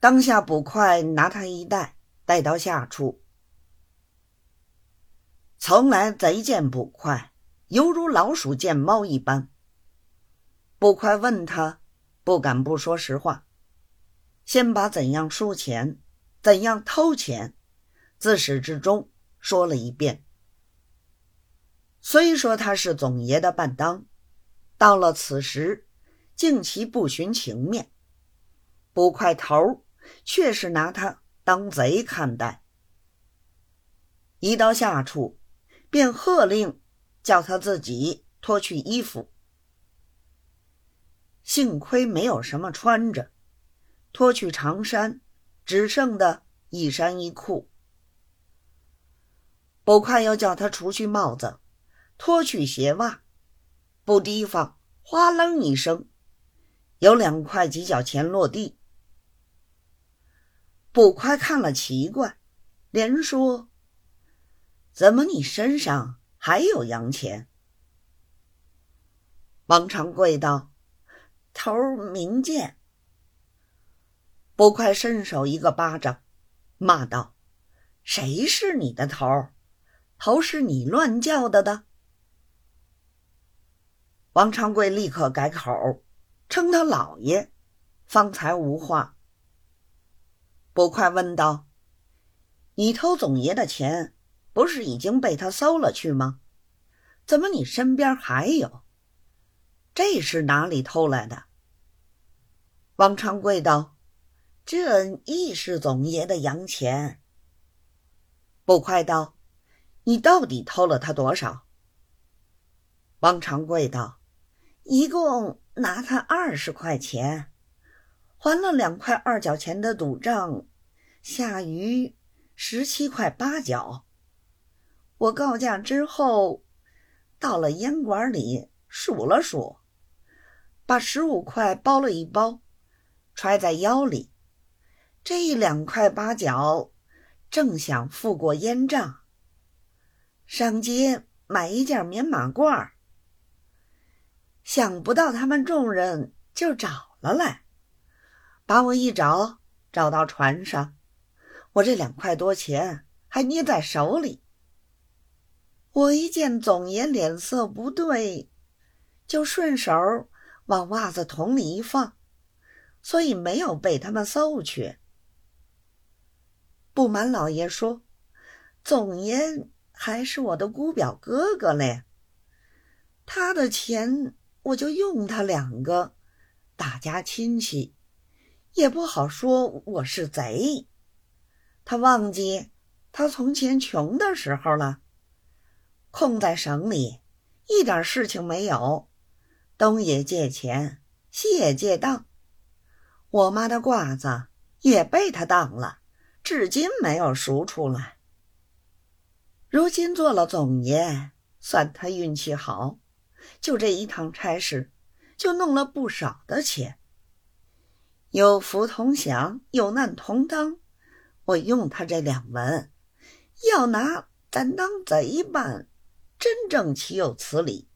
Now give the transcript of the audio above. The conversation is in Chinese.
当下捕快拿他一带，带到下处。从来贼见捕快，犹如老鼠见猫一般。捕快问他，不敢不说实话，先把怎样输钱，怎样偷钱，自始至终说了一遍。虽说他是总爷的伴当，到了此时，竟其不寻情面，捕快头却是拿他当贼看待。一到下处，便喝令叫他自己脱去衣服。幸亏没有什么穿着，脱去长衫，只剩的一衫一裤。捕快又叫他除去帽子。脱去鞋袜，不提防，哗楞一声，有两块几角钱落地。捕快看了奇怪，连说：“怎么你身上还有洋钱？”王长贵道：“头明鉴。”捕快伸手一个巴掌，骂道：“谁是你的头？头是你乱叫的的。”王长贵立刻改口，称他老爷，方才无话。捕快问道：“你偷总爷的钱，不是已经被他搜了去吗？怎么你身边还有？这是哪里偷来的？”王长贵道：“这亦是总爷的洋钱。”捕快道：“你到底偷了他多少？”王长贵道。一共拿他二十块钱，还了两块二角钱的赌账，下鱼十七块八角。我告假之后，到了烟馆里数了数，把十五块包了一包，揣在腰里。这一两块八角，正想付过烟账，上街买一件棉马褂。想不到他们众人就找了来，把我一找，找到船上，我这两块多钱还捏在手里。我一见总爷脸色不对，就顺手往袜子桶里一放，所以没有被他们搜去。不瞒老爷说，总爷还是我的姑表哥哥嘞，他的钱。我就用他两个，大家亲戚，也不好说我是贼。他忘记他从前穷的时候了，空在省里，一点事情没有，东也借钱，西也借当。我妈的褂子也被他当了，至今没有赎出来。如今做了总爷，算他运气好。就这一趟差事，就弄了不少的钱。有福同享，有难同当。我用他这两文，要拿咱当贼办，真正岂有此理？